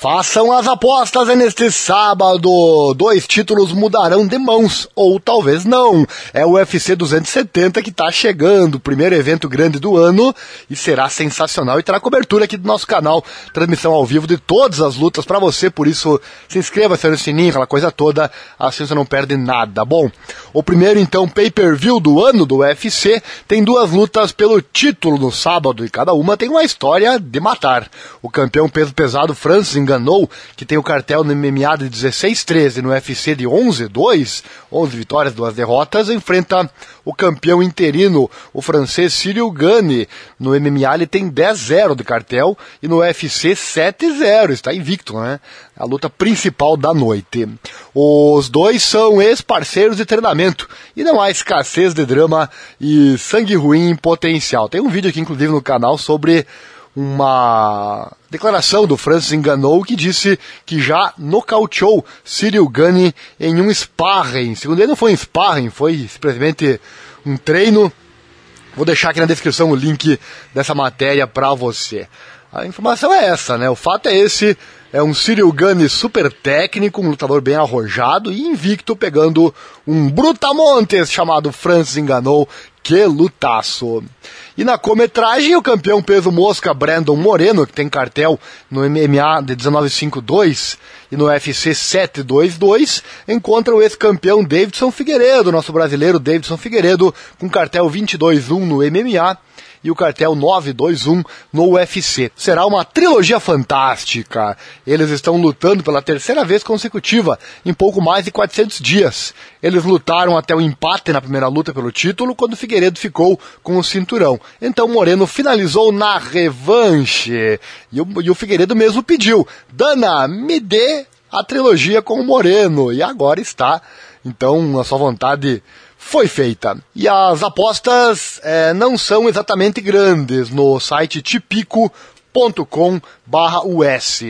Façam as apostas neste sábado. Dois títulos mudarão de mãos, ou talvez não. É o UFC 270 que está chegando, primeiro evento grande do ano, e será sensacional e terá cobertura aqui do nosso canal, transmissão ao vivo de todas as lutas para você, por isso se inscreva, acione o sininho, aquela coisa toda, assim você não perde nada. Bom, o primeiro então pay-per-view do ano do UFC tem duas lutas pelo título no sábado e cada uma tem uma história de matar. O campeão peso pesado Francis enganou, que tem o cartel no MMA de 16-13 no UFC de 11-2, 11 vitórias, duas derrotas, enfrenta o campeão interino, o francês Cyril Gane. No MMA ele tem 10-0 de cartel e no UFC 7-0, está invicto, né? A luta principal da noite. Os dois são ex-parceiros de treinamento e não há escassez de drama e sangue ruim em potencial. Tem um vídeo aqui, inclusive, no canal sobre uma declaração do Francis Enganou que disse que já nocauteou Cyril Gane em um sparring. Segundo ele, não foi um sparring, foi simplesmente um treino. Vou deixar aqui na descrição o link dessa matéria para você. A informação é essa, né? O fato é esse. É um Cyril Gane super técnico, um lutador bem arrojado e invicto, pegando um brutamontes chamado Francis Enganou. Que lutaço! E na cometragem, o campeão peso mosca Brandon Moreno, que tem cartel no MMA de 1952 e no UFC 722, encontra o ex-campeão Davidson Figueiredo, nosso brasileiro Davidson Figueiredo, com cartel 22-1 no MMA e o cartel 921 no UFC. Será uma trilogia fantástica. Eles estão lutando pela terceira vez consecutiva em pouco mais de 400 dias. Eles lutaram até o empate na primeira luta pelo título, quando Figueiredo ficou com o cinturão. Então Moreno finalizou na revanche. E o, e o Figueiredo mesmo pediu: Dana, me dê a trilogia com o Moreno. E agora está. Então, a sua vontade foi feita. E as apostas é, não são exatamente grandes no site tipico com barra US.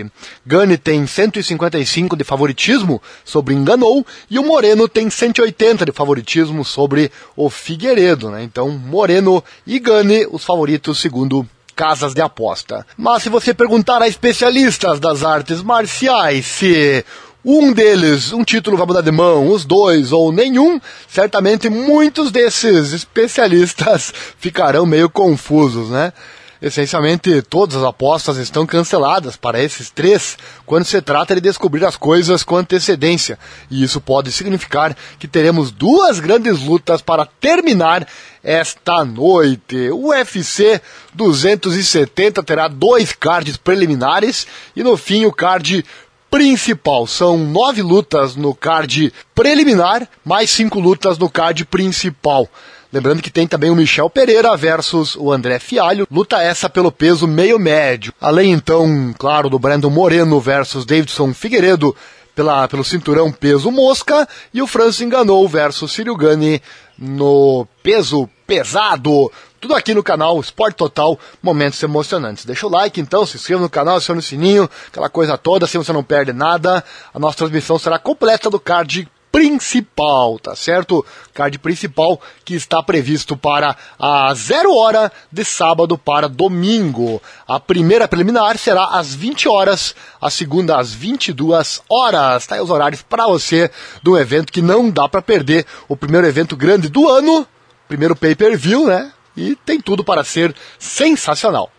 Gane tem 155 de favoritismo sobre Enganou e o Moreno tem 180 de favoritismo sobre o Figueiredo, né? Então, Moreno e Gane, os favoritos segundo casas de aposta. Mas se você perguntar a especialistas das artes marciais se um deles, um título vai mudar de mão, os dois ou nenhum, certamente muitos desses especialistas ficarão meio confusos, né? Essencialmente, todas as apostas estão canceladas para esses três quando se trata de descobrir as coisas com antecedência. E isso pode significar que teremos duas grandes lutas para terminar esta noite. O UFC 270 terá dois cards preliminares e no fim o card principal. São nove lutas no card preliminar, mais cinco lutas no card principal. Lembrando que tem também o Michel Pereira versus o André Fialho, luta essa pelo peso meio médio. Além então, claro, do Brandon Moreno versus Davidson Figueiredo pela, pelo cinturão peso mosca e o Francis Enganou versus Círio Gani no peso pesado. Tudo aqui no canal Esporte Total, momentos emocionantes. Deixa o like então, se inscreva no canal, acione o sininho, aquela coisa toda, assim você não perde nada. A nossa transmissão será completa do card principal, tá certo? Card principal que está previsto para a zero hora de sábado para domingo. A primeira preliminar será às 20 horas, a segunda às 22 horas. Tá aí os horários para você do evento que não dá para perder. O primeiro evento grande do ano, primeiro pay-per-view, né? E tem tudo para ser sensacional.